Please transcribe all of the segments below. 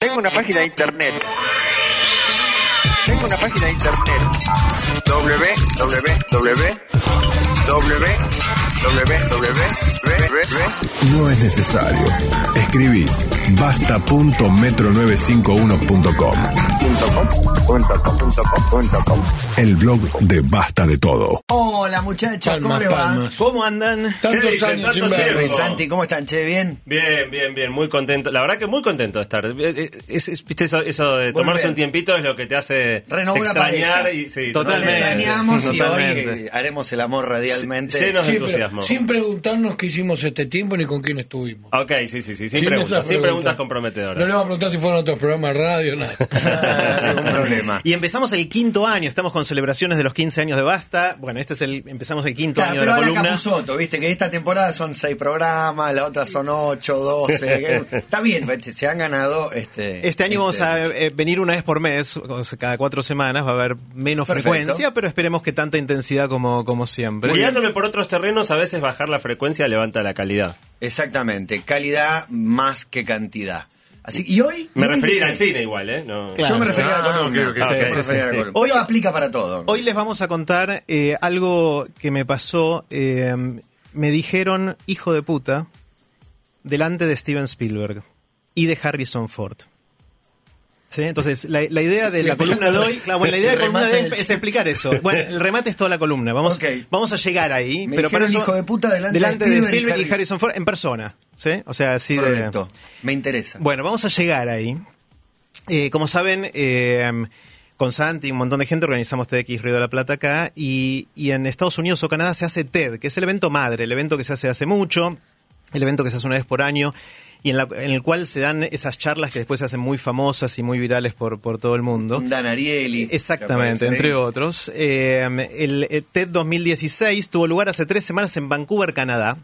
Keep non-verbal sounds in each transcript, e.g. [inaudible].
Tengo una página de internet. Tengo una página de internet. www. No es necesario. Escribís basta.metro95uno.com. El blog de Basta de Todo. Hola muchachos, ¿cómo Palmas, le va? palmas. ¿Cómo andan? Tantos años sin. Luis Santi, ¿cómo están? Che, ¿bien? Bien, bien, bien, muy contento. La verdad que muy contento de estar. Eh, eh, es- es- viste, eso, eso de tomarse un tiempito es lo que te hace Renovó la extrañar pareja. y sí, Nos Totalmente. extrañamos y Totalmente. hoy eh, haremos el amor radialmente. Llenos de Sí, pero entusiasmo. sin preguntarnos qué hicimos este tiempo ni con quién estuvimos. Ok, sí, sí, sí, sin, Sin preguntas, sin preguntas No le comprometedoras. vamos a preguntar si fueron otros programas de radio, nada. [laughs] Ningún problema. Y empezamos el quinto año, estamos con celebraciones de los 15 años de Basta. Bueno, este es el empezamos el quinto Claro, año de pero la columna. Capusotto, viste que esta temporada son seis programas, la otra son ocho, doce. [laughs] Está bien, se han ganado este. Este año vamos este- a eh, venir una vez por mes, cada cuatro semanas va a haber menos Perfecto. frecuencia, pero esperemos que tanta intensidad como, como siempre. Guiándome por otros terrenos, a veces bajar la frecuencia levanta la calidad. Exactamente, calidad más que cantidad. Así, y hoy. Me y hoy referí de al cine igual, ¿eh? No. Claro. Yo me refería a la columna. sí, sí, refería sí. Hoy aplica para todo. Hoy les vamos a contar eh, algo que me pasó. eh, me dijeron hijo de puta delante de Steven Spielberg y de Harrison Ford. ¿Sí? Entonces, la, la idea de la columna de hoy, claro, bueno, la idea de la columna de hoy es explicar eso. Bueno, el remate es toda la columna. Vamos, vamos a llegar ahí, Me pero para eso hijo de puta delante de de Spielberg y Harrison. Harrison Ford en persona, ¿sí? O sea, así de Correcto. Me interesa. bueno, vamos a llegar ahí. Eh, como saben, eh, con Santi y un montón de gente organizamos TEDx Río de la Plata acá y, y en Estados Unidos o Canadá se hace TED, que es el evento madre, el evento que se hace hace mucho, el evento que se hace una vez por año y en, la- en el cual se dan esas charlas que después se hacen muy famosas y muy virales por, por todo el mundo. Un Dan Ariely. Exactamente, entre otros. Eh, el, el TED 2016 tuvo lugar hace tres semanas en Vancouver, Canadá.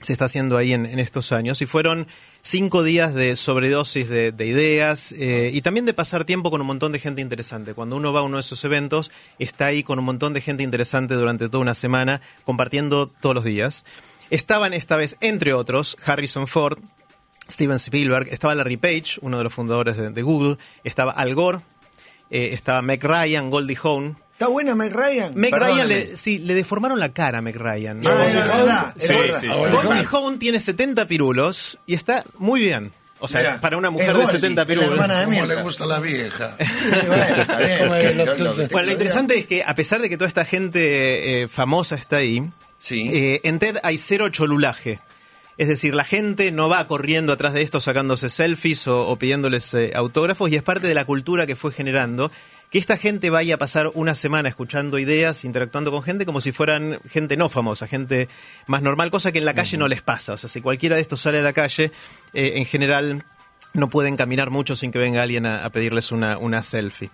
Se está haciendo ahí en, en estos años. Y fueron cinco días de sobredosis de, de ideas eh, y también de pasar tiempo con un montón de gente interesante. Cuando uno va a uno de esos eventos, está ahí con un montón de gente interesante durante toda una semana, compartiendo todos los días. Estaban esta vez, entre otros, Harrison Ford, Steven Spielberg, estaba Larry Page, uno de los fundadores de, de Google, estaba Al Gore, eh, estaba Meg Ryan, Goldie Hawn. ¿Está buena Meg Ryan? Meg Perdóname. Ryan, le, sí, le deformaron la cara a Meg Ryan. Ah, Goldie es Hawn? verdad, es Sí, verdad. sí. Ahora, Goldie Hawn tiene 70 pirulos y está muy bien. O sea, para una mujer de Goldie, 70 es la pirulos. ¿Cómo le gusta la vieja? [laughs] Bueno, lo interesante es que a pesar de que toda esta gente eh, famosa está ahí, Sí. eh, en TED hay cero cholulaje. Es decir, la gente no va corriendo atrás de esto sacándose selfies o, pidiéndoles eh, autógrafos y es parte de la cultura que fue generando que esta gente vaya a pasar una semana escuchando ideas, interactuando con gente como si fueran gente no famosa, gente más normal, cosa que en la calle no les pasa. O sea, si cualquiera de estos sale a la calle, eh, en general no pueden caminar mucho sin que venga alguien a, pedirles una, una selfie.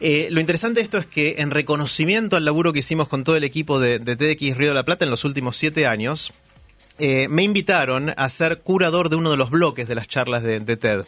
Eh, lo interesante de esto es que en reconocimiento al laburo que hicimos con todo el equipo de, de TEDx Río de la Plata en los últimos siete años, eh, me invitaron a ser curador de uno de los bloques de las charlas de, de TED.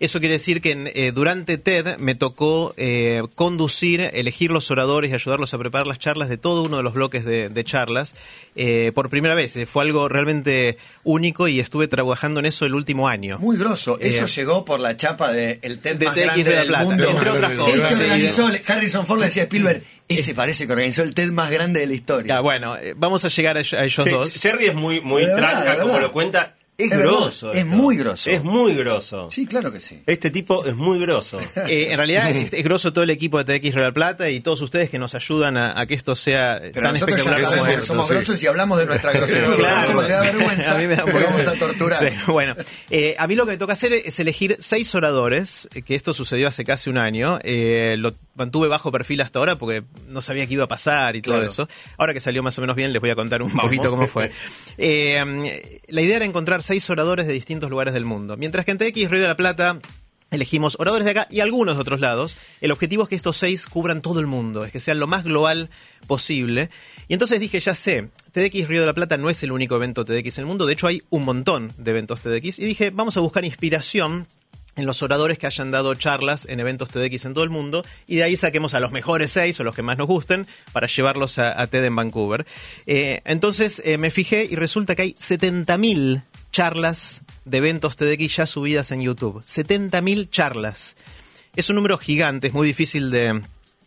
Eso quiere decir que en, eh, durante TED me tocó eh, conducir, elegir los oradores y ayudarlos a preparar las charlas de todo uno de los bloques de, de charlas eh, por primera vez. Eh, Fue algo realmente único y estuve trabajando en eso el último año. Muy grosso. Eso Eh, llegó por la chapa de el TED de más TEDx grande de la del Plata, mundo. entre otras cosas. Este organizó, Harrison Ford le decía a Spielberg, ese parece que organizó el TED más grande de la historia. Ya, bueno, eh, vamos a llegar a, a ellos Sí, dos. Jerry es muy, muy De tranca, de como lo cuenta. Es, grosso. es esto. muy grosso. Es muy grosso. Sí, claro que sí. Este tipo es muy grosso. [laughs] Eh, en realidad es, es grosso todo el equipo de TX Real Plata y todos ustedes que nos ayudan a, a que esto sea Pero tan ya somos sí. grosos y hablamos de nuestra [laughs] grosería. Claro. Como te da vergüenza, A mí me da vamos a [laughs] torturar. Sí, bueno, eh, a mí lo que me toca hacer es elegir seis oradores, eh, que esto sucedió hace casi un año. eh, lo mantuve bajo perfil hasta ahora porque no sabía qué iba a pasar y todo Claro. eso. Ahora que salió más o menos bien, les voy a contar un poquito cómo fue. [laughs] Eh, la idea era encontrar seis oradores de distintos lugares del mundo. Mientras que en TX Río de la Plata Elegimos oradores de acá y algunos de otros lados. El objetivo es que estos seis cubran todo el mundo, es que sean lo más global posible. Y entonces dije, ya sé, TDX Río de la Plata no es el único evento TDX en el mundo, de hecho hay un montón de eventos TDX. Y dije, vamos a buscar inspiración en los oradores que hayan dado charlas en eventos TEDx en todo el mundo y de ahí saquemos a los mejores seis o los que más nos gusten para llevarlos a, TED en Vancouver. Eh, entonces eh, me fijé y resulta que hay 70.000 charlas de eventos TEDx ya subidas en YouTube. 70.000 charlas. Es un número gigante, es muy difícil de,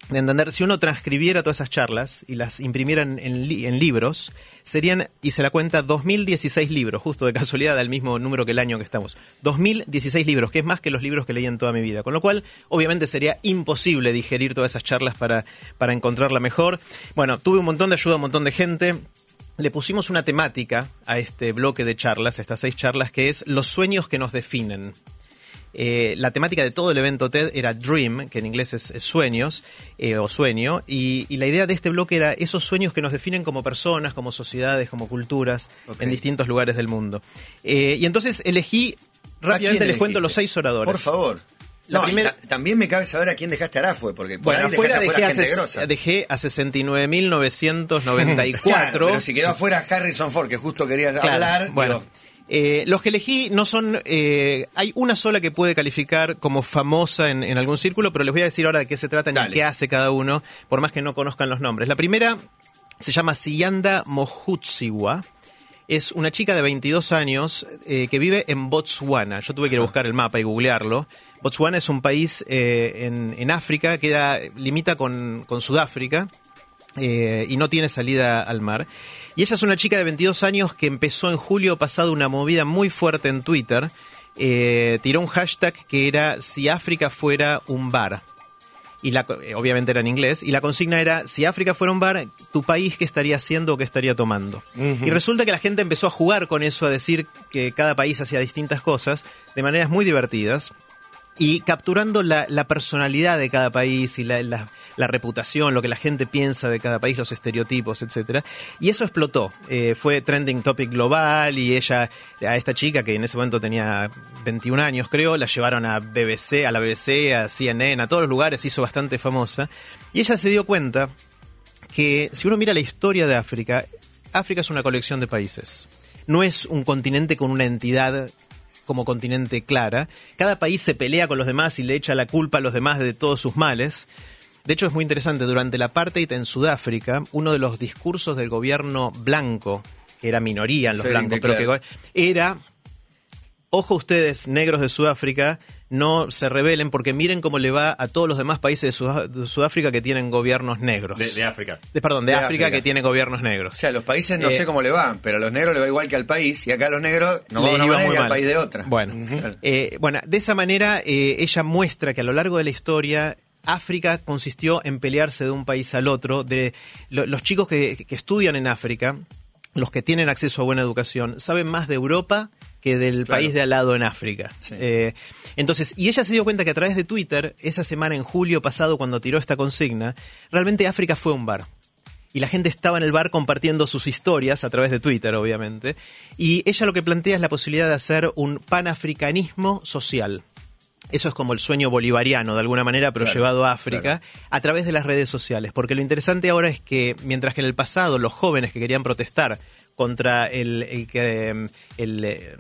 de entender. Si uno transcribiera todas esas charlas y las imprimiera en, en li- en libros, serían, y se la cuenta, 2016 libros, justo de casualidad al mismo número que el año que estamos. 2016 libros, que es más que los libros que leí en toda mi vida. Con lo cual, obviamente sería imposible digerir todas esas charlas para, para encontrarla mejor. Bueno, tuve un montón de ayuda, un montón de gente. Le pusimos una temática a este bloque de charlas, a estas seis charlas, que es los sueños que nos definen. Eh, la temática de todo el evento TED era Dream, que en inglés es, es sueños eh, o sueño, y, y la idea de este bloque era esos sueños que nos definen como personas, como sociedades, como culturas en distintos lugares del mundo. Eh, y entonces elegí, rápidamente les cuento los seis oradores. Por favor. La No, y primera- ta- también me cabe saber a quién dejaste Arafue, porque por Bueno, ahí afuera dejé a, dejé a 69.994. [laughs] Claro, pero si quedó afuera Harrison Ford, que justo quería Claro, hablar, Bueno. digo, eh, los que elegí no son. eh, hay una sola que puede calificar como famosa en, en algún círculo, pero les voy a decir ahora de qué se trata y qué hace cada uno, por más que no conozcan los nombres. La primera se llama Siyanda Mohutsiwa. Es una chica de 22 años eh, que vive en Botswana. Yo tuve que ir a buscar el mapa y googlearlo. Botswana es un país eh, en, en África, queda, limita con, con Sudáfrica eh, y no tiene salida al mar. Y ella es una chica de 22 años que empezó en julio pasado una movida muy fuerte en Twitter. Eh, tiró un hashtag que era si África fuera un bar. Y la, eh, obviamente era en inglés. Y la consigna era, si África fuera un bar, ¿tu país qué estaría haciendo o qué estaría tomando? Y resulta que la gente empezó a jugar con eso, a decir que cada país hacía distintas cosas de maneras muy divertidas y capturando la, personalidad de cada país y la, reputación, lo que la gente piensa de cada país, los estereotipos, etcétera. Y eso explotó. Eh, fue trending topic global y ella, a esta chica que en ese momento tenía 21 años, creo, la llevaron a BBC, a la BBC, a CNN, a todos los lugares, hizo bastante famosa. Y ella se dio cuenta que si uno mira la historia de África, África es una colección de países. No es un continente con una entidad como continente clara. Cada país se pelea con los demás y le echa la culpa a los demás de todos sus males. De hecho, es muy interesante, durante la apartheid en Sudáfrica, uno de los discursos del gobierno blanco, que era minoría en los blancos, pero que era ojo ustedes, negros de Sudáfrica, no se rebelen porque miren cómo le va a todos los demás países de, Sudá- de Sudáfrica que tienen gobiernos negros. De, de África. De- perdón, de, De África, África. que tiene gobiernos o negros. sea, a los países no Eh, sé cómo le va, pero a los negros le va igual que al país, y acá a los negros no va de una manera muy y al mal. país de otra. Bueno, eh, bueno de esa manera eh, ella muestra que a lo largo de la historia África consistió en pelearse de un país al otro. De lo- los chicos que, que estudian en África, los que tienen acceso a buena educación, saben más de Europa que del Claro. país de al lado en África. Sí. Eh, entonces, y ella se dio cuenta que a través de Twitter, esa semana en julio pasado, cuando tiró esta consigna, realmente África fue un bar y la gente estaba en el bar compartiendo sus historias a través de Twitter, obviamente. Y ella lo que plantea es la posibilidad de hacer un panafricanismo social. Eso es como el sueño bolivariano, de alguna manera, pero Claro, llevado a África, claro. a través de las redes sociales. Porque lo interesante ahora es que, mientras que en el pasado los jóvenes que querían protestar contra el, el que el eh,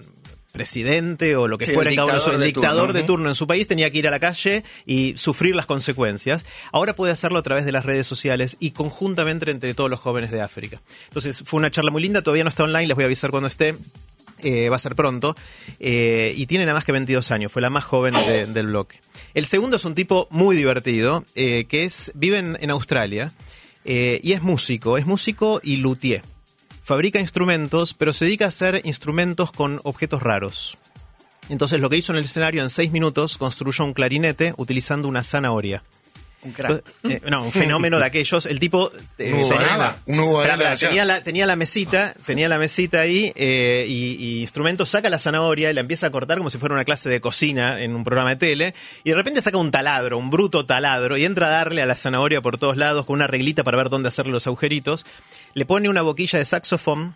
presidente o lo que Sí, fuera el cada uno de dictador el de dictador turno. de turno en su país tenía que ir a la calle y sufrir las consecuencias. Ahora puede hacerlo a través de las redes sociales y conjuntamente entre todos los jóvenes de África. Entonces fue una charla muy linda, todavía no está online, les voy a avisar cuando esté. Eh, va a ser pronto. Eh, y tiene nada más que 22 años, fue la más joven de- del bloque. El segundo es un tipo muy divertido, eh, que es vive en, en Australia y es músico, es músico y luthier. Fabrica instrumentos, pero se dedica a hacer instrumentos con objetos raros. Entonces lo que hizo en el escenario en seis minutos construyó un clarinete utilizando una zanahoria. Un crack. Eh, no, un fenómeno de aquellos. El tipo eh, tenía- Granda espera, allá. tenía la, tenía la mesita, tenía la mesita ahí eh, y, y instrumento, saca la zanahoria y la empieza a cortar como si fuera una clase de cocina en un programa de tele y de repente saca un taladro, un bruto taladro y entra a darle a la zanahoria por todos lados con una reglita para ver dónde hacerle los agujeritos. Le pone una boquilla de saxofón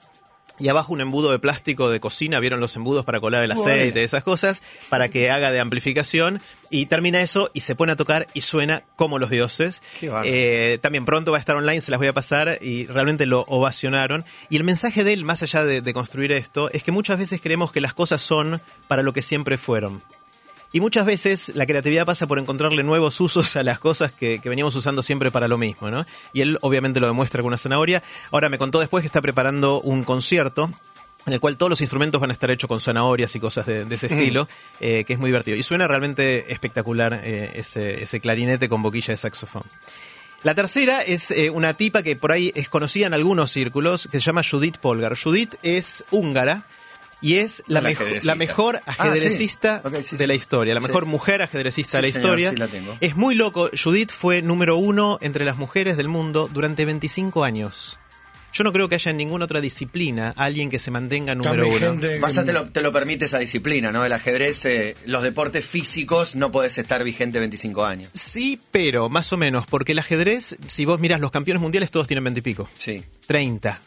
y abajo un embudo de plástico de cocina, vieron los embudos para colar el aceite, Bueno. esas cosas, para que haga de amplificación y termina eso y se pone a tocar y suena como los dioses. Qué. Eh, también pronto va a estar online, se las voy a pasar y realmente lo ovacionaron. Y el mensaje de él, más allá de, de construir esto, es que muchas veces creemos que las cosas son para lo que siempre fueron. Y muchas veces la creatividad pasa por encontrarle nuevos usos a las cosas que, que veníamos usando siempre para lo mismo, ¿no? Y él obviamente lo demuestra con una zanahoria. Ahora me contó después que está preparando un concierto en el cual todos los instrumentos van a estar hechos con zanahorias y cosas de, de ese estilo, eh, que es muy divertido. Y suena realmente espectacular eh, ese, ese clarinete con boquilla de saxofón. La tercera es eh, una tipa que por ahí es conocida en algunos círculos, que se llama Judith Polgar. Judith es húngara y es la, La mejo- ajedrecista. la mejor Ah, ajedrecista sí. Ok, sí, de sí. la historia, la Sí. mejor mujer ajedrecista Sí, de la señor, historia. sí la tengo. Es muy loco. Judith fue número uno entre las mujeres del mundo durante 25 años. Yo no creo que haya en ninguna otra disciplina alguien que se mantenga número También uno. gente te lo, te lo permite esa disciplina, ¿no? El ajedrez, eh, los deportes físicos, no puedes estar vigente 25 años. Sí, pero más o menos, porque el ajedrez, si vos miras los campeones mundiales, todos tienen 20 y pico. Sí. 30.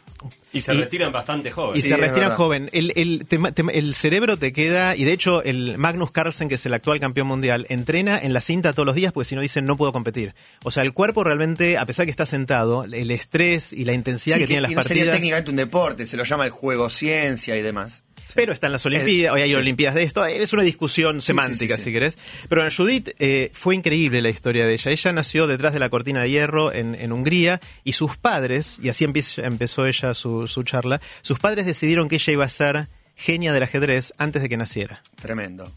Y se Y- retiran bastante Y jóvenes. Sí, se retiran joven. El, el, cerebro te queda, y de hecho el Magnus Carlsen, que es el actual campeón mundial, entrena en la cinta todos los días porque si no dicen no puedo competir. O sea, el cuerpo realmente, a pesar que está sentado, el estrés y la intensidad Sí, que tienen y las no sería partidas... técnicamente un deporte, se lo llama el juego ciencia y demás. Pero están las Olimpiadas, hoy hay sí. Olimpiadas de esto, es una discusión semántica, si querés. Pero bueno, Judith eh, fue increíble la historia de ella. Ella nació detrás de la cortina de hierro en, en Hungría y sus padres, y así empezó ella su, su charla, sus padres decidieron que ella iba a ser genia del ajedrez antes de que naciera. Tremendo.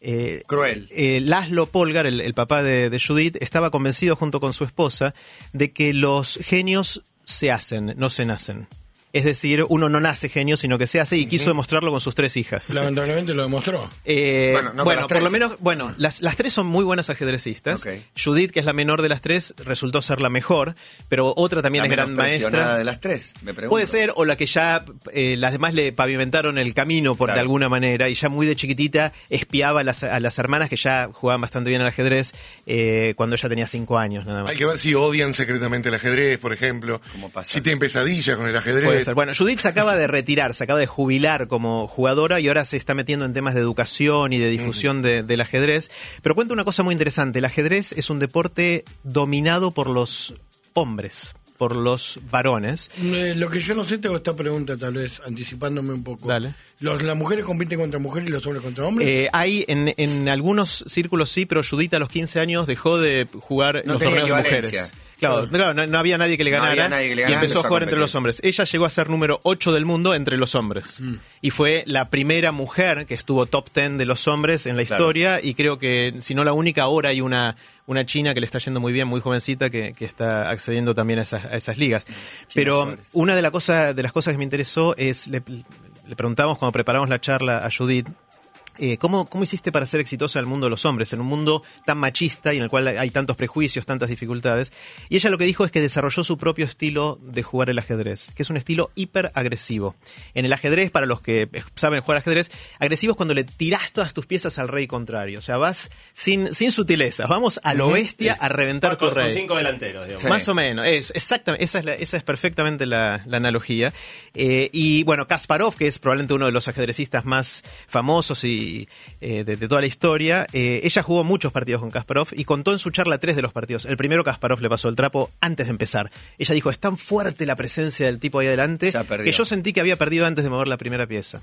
Eh, Cruel. eh, Laszlo Polgar, el, el papá de, de Judith, estaba convencido junto con su esposa de que los genios se hacen, no se nacen. Es decir, uno no nace genio, sino que se hace y quiso demostrarlo con sus tres hijas. Lamentablemente lo demostró. Eh, Bueno, no bueno, las por lo menos, bueno, las, las tres son muy buenas ajedrecistas. Ok. Judith, que es la menor de las tres, resultó ser la mejor, pero otra también La es gran maestra. de las tres, me pregunto. Puede ser, o la que ya eh, las demás le pavimentaron el camino por de Claro. alguna manera, y ya muy de chiquitita espiaba a las, a las hermanas que ya jugaban bastante bien al ajedrez eh, cuando ella tenía cinco años, nada más. Hay que ver si odian secretamente el ajedrez, por ejemplo. Como pasa. Si tienen pesadillas con el ajedrez. Puede ser. Bueno, Judith se acaba de retirar, se acaba de jubilar como jugadora y ahora se está metiendo en temas de educación y de difusión de- del ajedrez. Pero cuenta una cosa muy interesante. El ajedrez es un deporte dominado por los hombres, por los varones. Eh, lo que yo no sé, tengo esta pregunta, tal vez anticipándome un poco. Dale. Los, ¿Las mujeres compiten contra mujeres y los hombres contra hombres? Eh, hay en, en algunos círculos sí, pero Judith a los 15 años dejó de jugar No los torneos de mujeres. Claro, claro, no, no había nadie que le No ganara. había nadie que le y empezó a jugar entre los hombres. Ella llegó a ser número 8 del mundo entre los hombres. Mm. Y fue la primera mujer que estuvo top 10 de los hombres en la Claro. historia. Y creo que, si no la única, ahora hay una, una china que le está yendo muy bien, muy jovencita, que, que está accediendo también a esas, a esas ligas. Pero Suárez. una de, la cosa, de las cosas que me interesó es, le, le preguntamos cuando preparamos la charla a Judith, eh, ¿cómo, ¿Cómo hiciste para ser exitosa en el mundo de los hombres, en un mundo tan machista y en el cual hay tantos prejuicios, tantas dificultades? Y ella lo que dijo es que desarrolló su propio estilo de jugar el ajedrez, que es un estilo hiperagresivo. En el ajedrez, para los que saben jugar ajedrez, agresivo es cuando le tirás todas tus piezas al rey contrario. O sea, vas sin, sin sutilezas, vamos a lo bestia a reventar tu con, con rey. cinco delanteros, digamos. Sí. Más o menos, es exactamente, esa es, la- esa es perfectamente la, la analogía. Eh, y bueno, Kasparov, que es probablemente uno de los ajedrecistas más famosos y eh, de, de toda la historia, eh, ella jugó muchos partidos con Kasparov y contó en su charla tres de los partidos. El primero Kasparov le pasó el trapo antes de empezar. Ella dijo, es tan fuerte la presencia del tipo ahí adelante que yo sentí que había perdido antes de mover la primera pieza.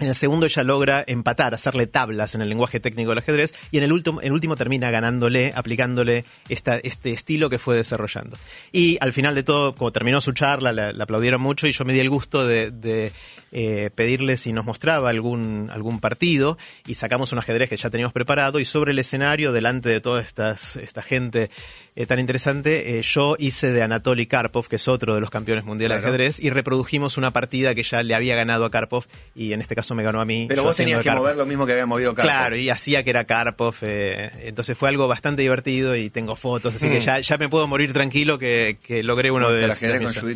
En el segundo ella logra empatar, hacerle tablas en el lenguaje técnico del ajedrez y en el último, el último termina ganándole, aplicándole este estilo que fue desarrollando. Y al final de todo, como terminó su charla, la, la aplaudieron mucho y yo me di el gusto de, eh, pedirle si nos mostraba algún, algún partido y sacamos un ajedrez que ya teníamos preparado y sobre el escenario, delante de toda esta gente eh, tan interesante, eh, yo hice de Anatoly Karpov, que es otro de los campeones mundiales Claro. de ajedrez, y reprodujimos una partida que ya le había ganado a Karpov y en este caso me ganó a mí. Pero vos tenías que Karpov. mover lo mismo que había movido Karpov. Claro, y hacía que era Karpov. eh, entonces fue algo bastante divertido y tengo fotos, así que ya, ya me puedo morir tranquilo que, que logré uno de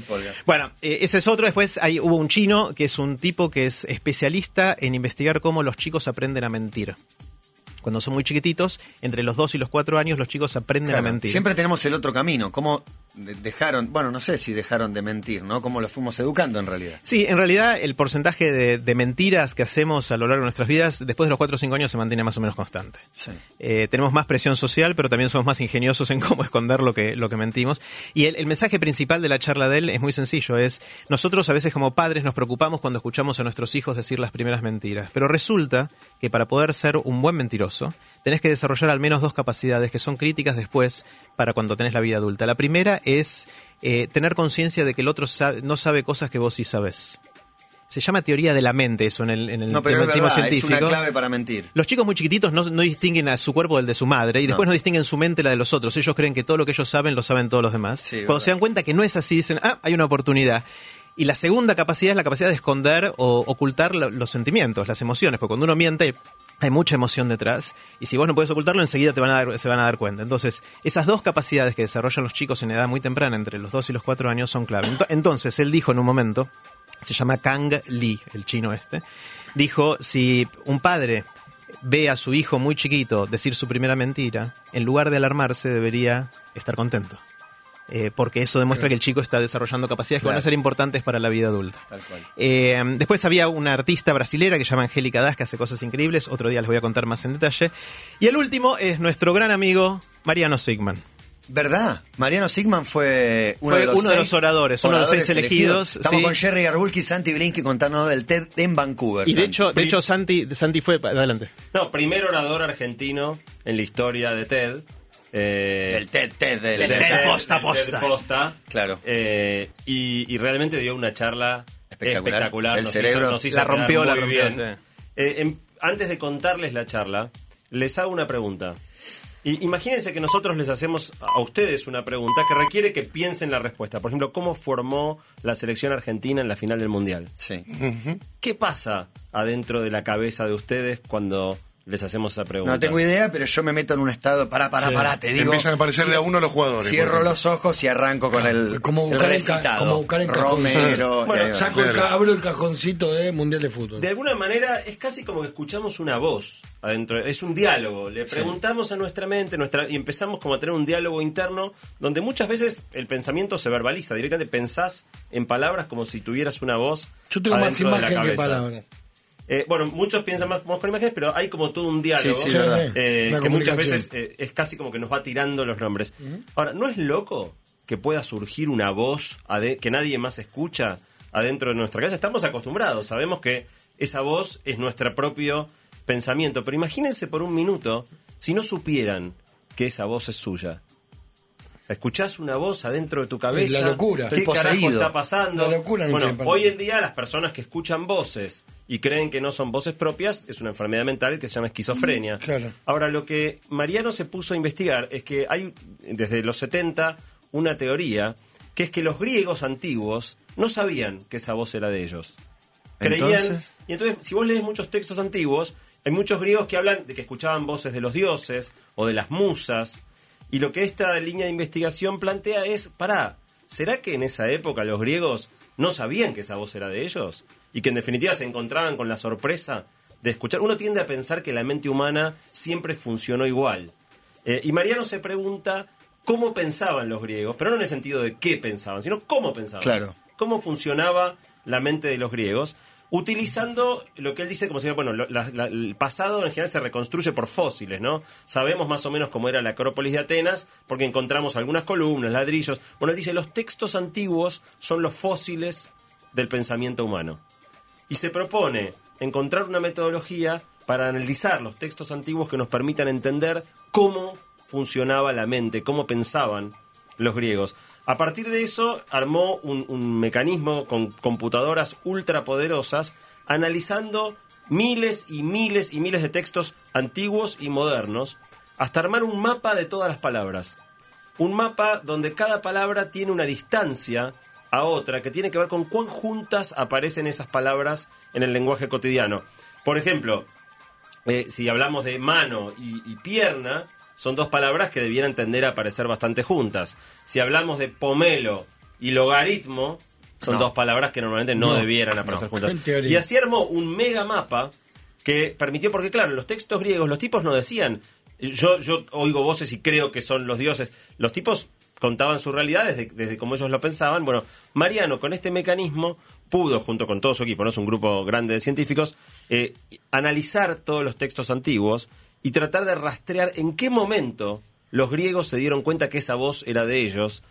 Polgar. Bueno, eh, ese es otro. Después hay, hubo un chino que es un tipo que es especialista en investigar cómo los chicos aprenden a mentir. Cuando son muy chiquititos, entre los 2 y los 4 años, los chicos aprenden Claro, a mentir. Siempre tenemos el otro camino. ¿Cómo dejaron, bueno, no sé si dejaron de mentir, ¿no? ¿Cómo los fuimos educando en realidad? Sí, en realidad el porcentaje de, de mentiras que hacemos a lo largo de nuestras vidas, después de los 4 o 5 años, se mantiene más o menos constante. Sí. Eh, tenemos más presión social, pero también somos más ingeniosos en cómo esconder lo que, lo que mentimos. Y el, el mensaje principal de la charla de él es muy sencillo, es nosotros a veces como padres nos preocupamos cuando escuchamos a nuestros hijos decir las primeras mentiras, pero resulta que para poder ser un buen mentiroso, tenés que desarrollar al menos dos capacidades que son críticas después para cuando tenés la vida adulta. La primera es eh, tener conciencia de que el otro no sabe cosas que vos sí sabés. se llama teoría de la mente eso en el, en el No, pero es verdad, es una clave para mentir. Los chicos muy chiquititos no, no distinguen a su cuerpo del de su madre y después no. distinguen su mente la de los otros. Ellos creen que todo lo que ellos saben lo saben todos los demás. Sí, Cuando verdad. se dan cuenta que no es así, dicen, ah, hay una oportunidad. Y la segunda capacidad es la capacidad de esconder o ocultar lo- los sentimientos, las emociones, porque cuando uno miente hay mucha emoción detrás y si vos no puedes ocultarlo enseguida te van a dar, se van a dar cuenta. Entonces, esas dos capacidades que desarrollan los chicos en edad muy temprana, entre los 2 y los 4 años, son clave. Ento- Entonces, él dijo en un momento, se llama Kang Lee, el chino este, dijo, si un padre ve a su hijo muy chiquito decir su primera mentira, en lugar de alarmarse debería estar contento. Eh, porque eso demuestra que el chico está desarrollando capacidades que van a ser importantes para la vida adulta. Tal cual. Eh, después había una artista brasilera que se llama Angélica Das, que hace cosas increíbles. Otro día les voy a contar más en detalle. Y el último es nuestro gran amigo Mariano Sigman. ¿Verdad? Mariano Sigman fue uno, Fue de, los uno de los oradores, uno de los seis oradores elegidos, Estamos sí. con Jerry Garbulki y Santi Blinsky contándonos del TED en Vancouver. Y de hecho, de hecho Santi, Santi fue... Adelante. No, primer orador argentino en la historia de TED. Eh, Del TED, TED, del, del TED TED, posta del TED posta. posta. Claro. Eh, y, y realmente dio una charla Espectacular. espectacular. Del nos cerebro. hizo- nos hizo La rompió, la muy rompió, bien. sí. Eh, em- antes de contarles la charla, les hago una pregunta. Y imagínense que nosotros les hacemos a ustedes una pregunta que requiere que piensen la respuesta. Por ejemplo, ¿cómo formó la selección argentina en la final del Mundial? Sí. ¿Qué pasa adentro de la cabeza de ustedes cuando les hacemos esa pregunta? No tengo idea, pero yo me meto en un estado. Pará, pará, pará, te digo. Empiezan a aparecer de a uno los jugadores. Cierro los ojos y arranco con el, Como el buscar en ca- recitado. como buscar en. Romero. Bueno, va. Saco el abro el cajoncito de Mundial de Fútbol. De alguna manera es casi como que escuchamos una voz adentro, es un diálogo, le preguntamos a nuestra mente nuestra, y empezamos como a tener un diálogo interno donde muchas veces el pensamiento se verbaliza, directamente pensás en palabras como si tuvieras una voz. Yo tengo más imagen que palabras. Eh, bueno, muchos piensan más, más con imágenes, pero hay como todo un diálogo Sí, sí, eh, que muchas veces eh, es casi como que nos va tirando los nombres. Ahora, ¿no es loco que pueda surgir una voz que nadie más escucha adentro de nuestra casa? Estamos acostumbrados, sabemos que esa voz es nuestro propio pensamiento, pero imagínense por un minuto si no supieran que esa voz es suya. Escuchás una voz adentro de tu cabeza. La locura. ¿Qué Estoy poseído. está pasando? La locura no bueno, hoy en día las personas que escuchan voces y creen que no son voces propias es una enfermedad mental que se llama esquizofrenia. Mm, Claro. Ahora, lo que Mariano se puso a investigar es que hay desde los 70 una teoría que es que los griegos antiguos no sabían que esa voz era de ellos. Creían. Entonces- Y entonces, si vos lees muchos textos antiguos, hay muchos griegos que hablan de que escuchaban voces de los dioses o de las musas. Y lo que esta línea de investigación plantea es, pará, ¿será que en esa época los griegos no sabían que esa voz era de ellos? Y que en definitiva se encontraban con la sorpresa de escuchar. Uno tiende a pensar que la mente humana siempre funcionó igual. Eh, y Mariano se pregunta cómo pensaban los griegos, pero no en el sentido de qué pensaban, sino cómo pensaban. Claro. Cómo funcionaba la mente de los griegos, utilizando lo que él dice como si, bueno, el pasado en general se reconstruye por fósiles, ¿no? Sabemos más o menos cómo era la Acrópolis de Atenas porque encontramos algunas columnas, ladrillos. Bueno, él dice, los textos antiguos son los fósiles del pensamiento humano. Y se propone encontrar una metodología para analizar los textos antiguos que nos permitan entender cómo funcionaba la mente, cómo pensaban los griegos. A partir de eso armó un, mecanismo con computadoras ultrapoderosas analizando miles y miles y miles de textos antiguos y modernos hasta armar un mapa de todas las palabras un mapa donde cada palabra tiene una distancia a otra que tiene que ver con cuán juntas aparecen esas palabras en el lenguaje cotidiano. Por ejemplo, eh, si hablamos de mano y pierna, son dos palabras que debieran tender a aparecer bastante juntas. Si hablamos de pomelo y logaritmo, son No. dos palabras que normalmente no, No, debieran aparecer no, juntas. Y así armó un mega mapa que permitió, porque claro, en los textos griegos los tipos no decían, yo, yo oigo voces y creo que son los dioses. Los tipos contaban su realidad desde, desde como ellos lo pensaban. Bueno, Mariano con este mecanismo pudo, junto con todo su equipo, no es un grupo grande de científicos, eh, analizar todos los textos antiguos y tratar de rastrear en qué momento los griegos se dieron cuenta que esa voz era de ellos.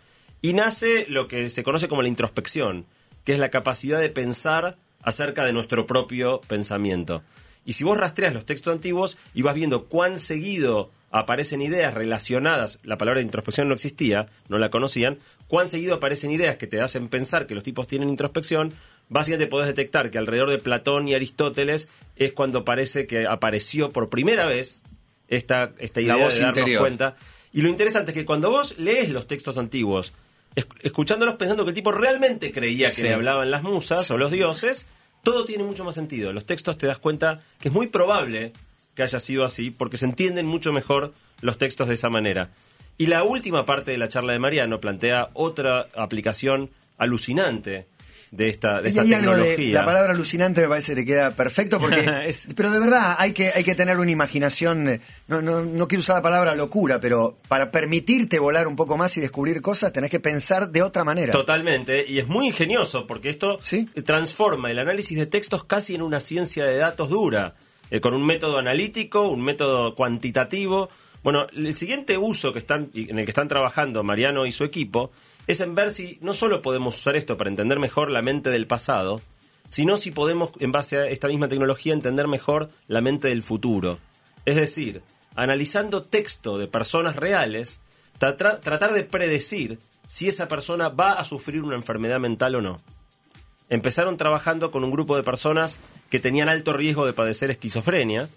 Y nace lo que se conoce como la introspección, que es la capacidad de pensar acerca de nuestro propio pensamiento. Y si vos rastreas los textos antiguos y vas viendo cuán seguido aparecen ideas relacionadas, la palabra introspección no existía, no la conocían, cuán seguido aparecen ideas que te hacen pensar que los tipos tienen introspección, básicamente podés detectar que alrededor de Platón y Aristóteles es cuando parece que apareció por primera vez esta, esta idea voz de darnos interior. cuenta. Y lo interesante es que cuando vos lees los textos antiguos, es- escuchándolos pensando que el tipo realmente creía que Sí. le hablaban las musas o los dioses, todo tiene mucho más sentido. Los textos te das cuenta que es muy probable que haya sido así, porque se entienden mucho mejor los textos de esa manera. Y la última parte de la charla de Mariano plantea otra aplicación alucinante de esta, de de- tecnología. la palabra alucinante me parece que le queda perfecto porque [laughs] Es- pero de verdad hay que hay que tener una imaginación no, no, no quiero usar la palabra locura pero para permitirte volar un poco más y descubrir cosas tenés que pensar de otra manera Totalmente, y es muy ingenioso porque esto Sí. transforma el análisis de textos casi en una ciencia de datos dura, eh, con un método analítico, un método cuantitativo. Bueno, el siguiente uso que están, en el que están trabajando Mariano y su equipo es en ver si no solo podemos usar esto para entender mejor la mente del pasado, sino si podemos, en base a esta misma tecnología, entender mejor la mente del futuro. Es decir, analizando texto de personas reales, tra- tratar de predecir si esa persona va a sufrir una enfermedad mental o no. Empezaron trabajando con un grupo de personas que tenían alto riesgo de padecer esquizofrenia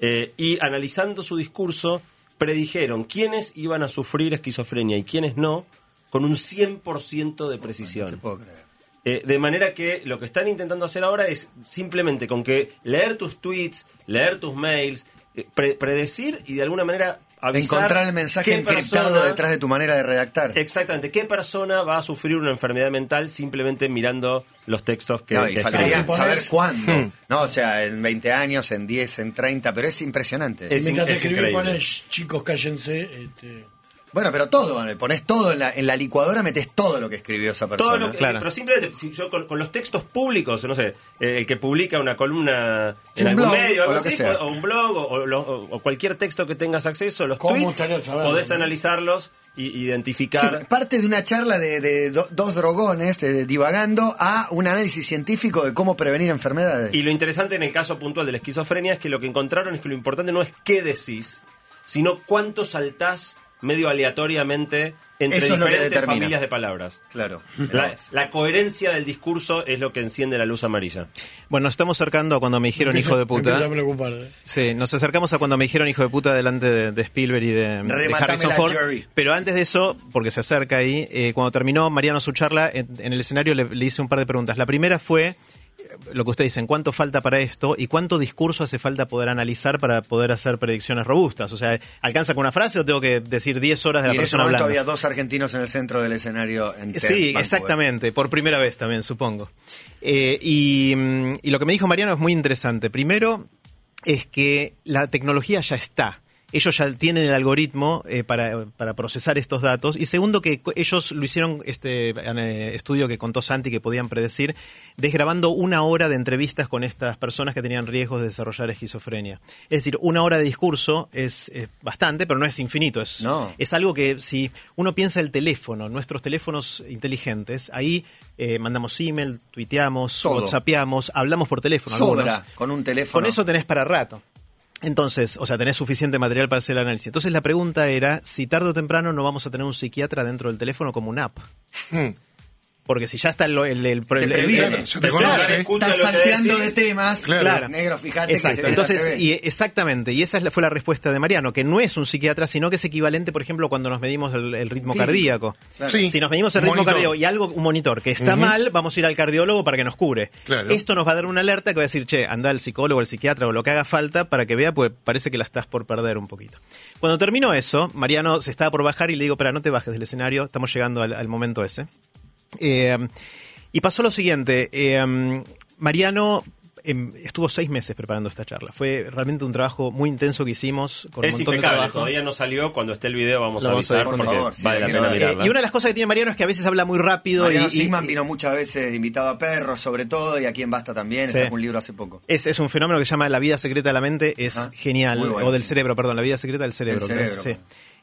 eh, y analizando su discurso predijeron quiénes iban a sufrir esquizofrenia y quiénes no con un 100% de precisión. Te puedo creer. Eh, de manera que lo que están intentando hacer ahora es simplemente con que leer tus tweets, leer tus mails, eh, pre- predecir y de alguna manera avisar encontrar el mensaje encriptado persona- detrás de tu manera de redactar Exactamente, ¿qué persona va a sufrir una enfermedad mental simplemente mirando los textos que, No, y que faltaría saber cuándo. No, o sea, en 20 años, en 10, en 30, pero es impresionante. Es- Mientras es escribís increíble. pones, chicos, cállense. Este, Bueno, pero todo, pones todo en la, en la licuadora, metes todo lo que escribió esa persona. Todo lo que- Claro. Pero simplemente, si yo con, con los textos públicos, no sé, eh, el que publica una columna en un algún blog, medio, o algo así, o un blog, o, o lo- o cualquier texto que tengas acceso, los ¿Cómo tweets, saberlo, podés no? analizarlos y identificar. Sí, parte de una charla de, de do- dos drogones eh, divagando a un análisis científico de cómo prevenir enfermedades. Y lo interesante en el caso puntual de la esquizofrenia es que lo que encontraron es que lo importante no es qué decís, sino cuánto saltás medio aleatoriamente entre Eso diferentes familias de palabras. Claro. La, la coherencia del discurso es lo que enciende la luz amarilla. Bueno, nos estamos acercando a cuando me dijeron hijo de puta. [laughs] a preocupar. ¿eh? Sí, nos acercamos a cuando me dijeron hijo de puta delante de, de Spielberg y de, Harrison Ford. Pero antes de eso, porque se acerca ahí, eh, cuando terminó Mariano su charla, en, en el escenario le, le hice un par de preguntas. La primera fue lo que ustedes dicen, ¿cuánto falta para esto y cuánto discurso hace falta poder analizar para poder hacer predicciones robustas? O sea, ¿alcanza con una frase o tengo que decir 10 horas de Y la en ese persona momento hablando? había dos argentinos en el centro del escenario. En Sí, Vancouver. exactamente, por primera vez también, supongo. Eh, y, mm, y lo que me dijo Mariano es muy interesante. Primero, es que la tecnología ya está. Ellos ya tienen el algoritmo eh, para, para procesar estos datos. Y segundo, que ellos lo hicieron, este eh, estudio que contó Santi que podían predecir, desgrabando una hora de entrevistas con estas personas que tenían riesgos de desarrollar esquizofrenia. Es decir, una hora de discurso es, bastante, pero no es infinito. Es, No. es algo que si uno piensa el teléfono, nuestros teléfonos inteligentes, ahí eh, mandamos email, tuiteamos, Todo. whatsappeamos, hablamos por teléfono. Sobra algunos. con un teléfono. Con eso tenés para rato. Entonces, o sea, tenés suficiente material para hacer el análisis. Entonces la pregunta era si tarde o temprano no vamos a tener un psiquiatra dentro del teléfono como una app. Porque si ya está el, el, el- Te el- previene. Claro, ya te Claro, conoce. Estás que salteando de temas. Claro. Negro, fíjate que se Exacto. ve, Entonces, ve. y exactamente, y esa fue la respuesta de Mariano, que no es un psiquiatra, sino que es equivalente, por ejemplo, cuando nos medimos el, el ritmo cardíaco. Claro. Sí. Si nos medimos el ritmo Monitor. cardíaco y algo, un monitor que está mal, vamos a ir al cardiólogo para que nos cure. Claro. Esto nos va a dar una alerta que va a decir, che, anda al psicólogo, al psiquiatra o lo que haga falta para que vea, pues parece que la estás por perder un poquito. Cuando terminó eso, Mariano se estaba por bajar y le digo, pero no te bajes del escenario, estamos llegando al, al momento ese. Eh, y pasó lo siguiente, eh, Mariano em, estuvo seis meses preparando esta charla. Fue realmente un trabajo muy intenso que hicimos con Es un montón de impecable, trabajo. todavía no salió. Cuando esté el video vamos Lo a vamos a avisar porque Por favor, sí, vale la pena ver. Eh, mirarla. y una de las cosas que tiene Mariano es que a veces habla muy rápido Mariano y, y- Sigman vino muchas veces invitado a perros, sobre todo, y aquí en Basta también. Sí. Sacó un libro hace poco. es, es un fenómeno que se llama la vida secreta de la mente, es genial, bueno, o del sí. cerebro, perdón, la vida secreta del cerebro. Es, cerebro. sí.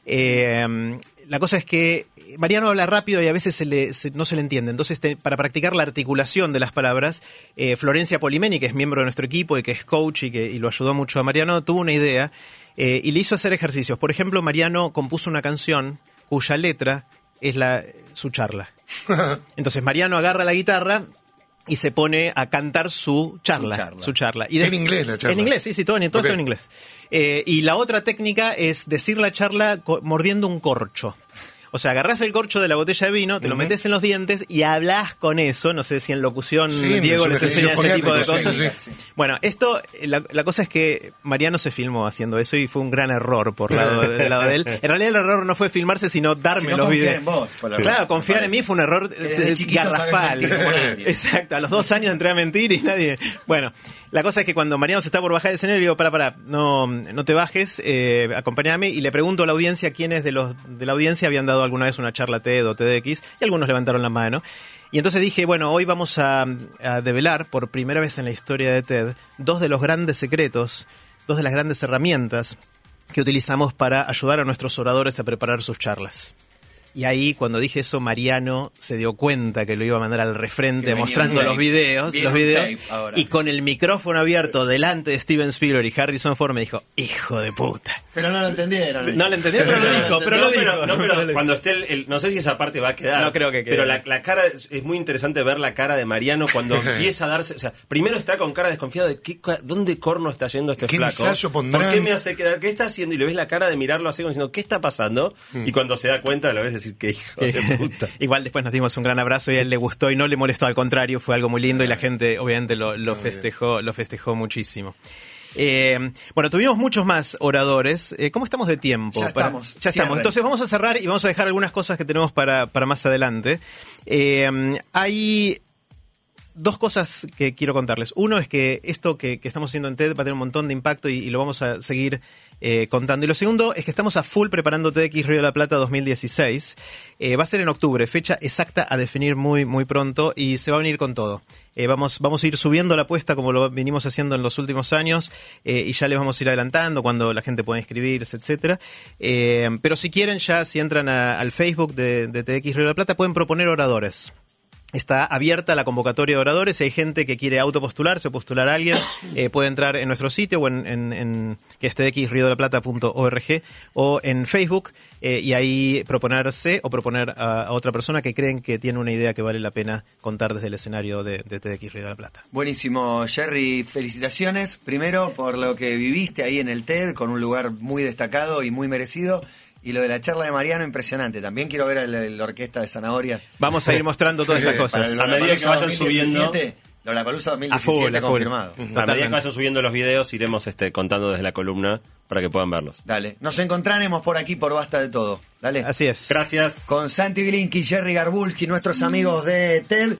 Eh, la cosa es que Mariano habla rápido y a veces se le- se- no se le entiende. Entonces, te- para practicar la articulación de las palabras, eh, Florencia Polimeni, que es miembro de nuestro equipo y que es coach y que y lo ayudó mucho a Mariano, tuvo una idea eh, y le hizo hacer ejercicios. Por ejemplo, Mariano compuso una canción cuya letra es la, su charla. [laughs] Entonces Mariano agarra la guitarra y se pone a cantar su charla. Su charla. Su charla. Y En inglés la charla. En inglés, sí, sí, todo, en- todo inglés. Eh, y la otra técnica es decir la charla mordiendo un corcho. O sea, agarrás el corcho de la botella de vino, te lo metes en los dientes y hablas con eso. No sé si en locución Sí, Diego les enseña ese tipo de cosas. sí, sí. Bueno, esto, la, la cosa es que Mariano se filmó haciendo eso y fue un gran error por lado, del lado de él. En realidad el error no fue filmarse, sino darme los confiar videos. en vos, el claro, confiar en mí fue un error eh, garrafal. [laughs] Exacto, a los dos años entré a mentir y nadie. Bueno, la cosa es que cuando Mariano se está por bajar del escenario, digo, para, para, no, no te bajes, eh, acompáñame y le pregunto a la audiencia quiénes de los de la audiencia habían dado alguna vez una charla TED o TEDx y algunos levantaron la mano. Y entonces dije, bueno, hoy vamos a, a develar por primera vez en la historia de TED dos de los grandes secretos, dos de las grandes herramientas que utilizamos para ayudar a nuestros oradores a preparar sus charlas. Y ahí, cuando dije eso, Mariano se dio cuenta que lo iba a mandar al refrente mostrando los videos, los videos, y con el micrófono abierto delante de Steven Spielberg y Harrison Ford me dijo, hijo de puta. Pero no lo entendieron. No lo entendí, pero lo dijo, pero lo no, dijo. pero, no, pero [laughs] cuando esté el, el- no sé si esa parte va a quedar. No creo que quede. Pero la, la cara es, muy interesante ver la cara de Mariano cuando [laughs] empieza a darse, o sea, primero está con cara desconfiado de qué, dónde corno está yendo este ¿Qué flaco. ¿Por qué me hace quedar? ¿Qué está haciendo? Y le ves la cara de mirarlo así como diciendo, ¿qué está pasando? Mm. Y cuando se da cuenta lo ves decir, qué hijo de puta. Igual después nos dimos un gran abrazo y a él le gustó y no le molestó, al contrario, fue algo muy lindo y la gente obviamente lo, lo festejó, lo festejó muchísimo. Eh, bueno, tuvimos muchos más oradores. Eh, ¿Cómo estamos de tiempo? Ya Para- estamos. Ya estamos. Entonces vamos a cerrar y vamos a dejar algunas cosas que tenemos para, para más adelante. Eh, hay dos cosas que quiero contarles. Uno es que esto que, estamos haciendo en TED va a tener un montón de impacto y, lo vamos a seguir eh, contando. Y lo segundo es que estamos a full preparando TEDx Río de la Plata 2016. Eh, va a ser en octubre, fecha exacta a definir muy, muy pronto y se va a venir con todo. Eh, vamos, vamos a ir subiendo la apuesta como lo venimos haciendo en los últimos años eh, y ya les vamos a ir adelantando cuando la gente pueda inscribirse, etcétera. Eh, pero si quieren ya, si entran a- al Facebook de, de TEDx Río de la Plata, pueden proponer oradores. Está abierta la convocatoria de oradores. Si hay gente que quiere autopostularse o postular a alguien, [coughs] eh, puede entrar en nuestro sitio o en, en, en que es tdxriodelaplata.org o en Facebook eh, y ahí proponerse o proponer a, a otra persona que creen que tiene una idea que vale la pena contar desde el escenario de, de TDX Río de la Plata. Buenísimo, Jerry, felicitaciones primero por lo que viviste ahí en el TED, con un lugar muy destacado y muy merecido. Y lo de la charla de Mariano, impresionante. También quiero ver el- la orquesta de Zanahoria. Vamos a ir mostrando todas esas [laughs] cosas. A medida que vayan subiendo- 2017, Lollapalooza 2017 A full, a full. confirmado. A medida que vayan subiendo los videos, iremos este, contando desde la columna para que puedan verlos. Dale, nos encontraremos por aquí por Basta de Todo. Dale. Así es. Gracias. Con Santi Bilinki, Jerry Garbulski, nuestros amigos de TED.